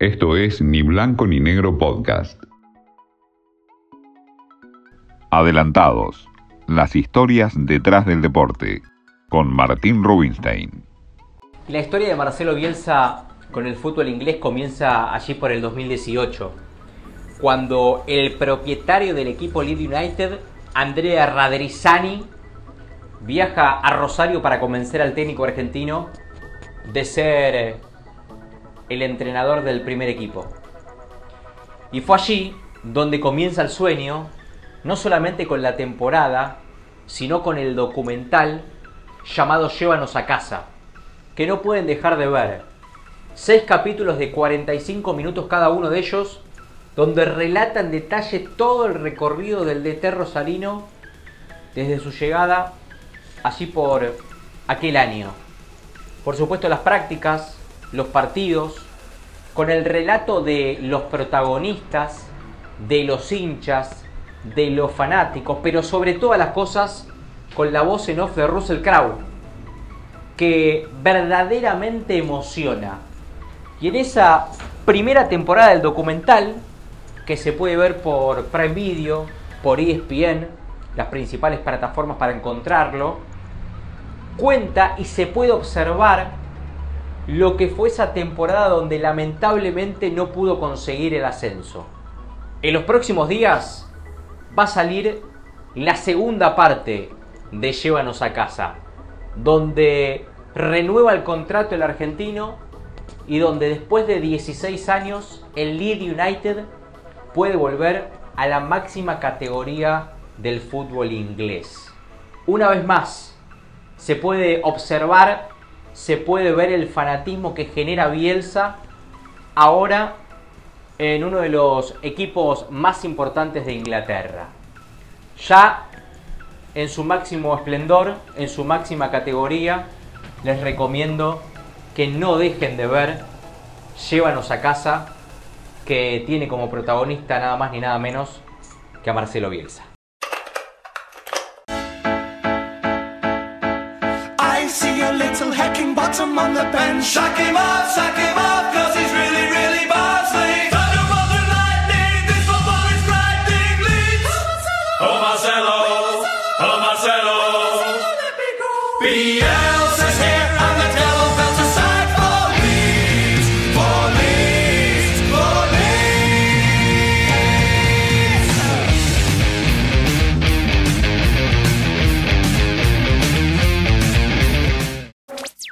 Esto es Ni Blanco ni Negro Podcast. Adelantados. Las historias detrás del deporte. Con Martín Rubinstein. La historia de Marcelo Bielsa con el fútbol inglés comienza allí por el 2018, cuando el propietario del equipo Leeds United, Andrea Radrizzani, viaja a Rosario para convencer al técnico argentino de ser el entrenador del primer equipo. Y fue allí donde comienza el sueño, no solamente con la temporada, sino con el documental llamado Llévanos a casa, que no pueden dejar de ver. Seis capítulos de 45 minutos cada uno de ellos, donde relata en detalle todo el recorrido del DT Rosalino desde su llegada allí por aquel año. Por supuesto las prácticas, los partidos, con el relato de los protagonistas, de los hinchas, de los fanáticos, pero sobre todas las cosas con la voz en off de Russell Crowe, que verdaderamente emociona. Y en esa primera temporada del documental, que se puede ver por Prime Video, por ESPN, las principales plataformas para encontrarlo, cuenta y se puede observar lo que fue esa temporada donde lamentablemente no pudo conseguir el ascenso. En los próximos días va a salir la segunda parte de Llévanos a casa, donde renueva el contrato el argentino y donde después de 16 años el Leeds United puede volver a la máxima categoría del fútbol inglés. Una vez más, se puede observar se puede ver el fanatismo que genera Bielsa ahora en uno de los equipos más importantes de Inglaterra. Ya en su máximo esplendor, en su máxima categoría, les recomiendo que no dejen de ver Llévanos a casa, que tiene como protagonista nada más ni nada menos que a Marcelo Bielsa. Hacking bottom on the bench. Shock him off, shock him off, cause he's really, really bossy. Thunderbolt and lightning, this football is grinding leads. Oh Marcelo, oh Marcelo. Oh, Bielsa's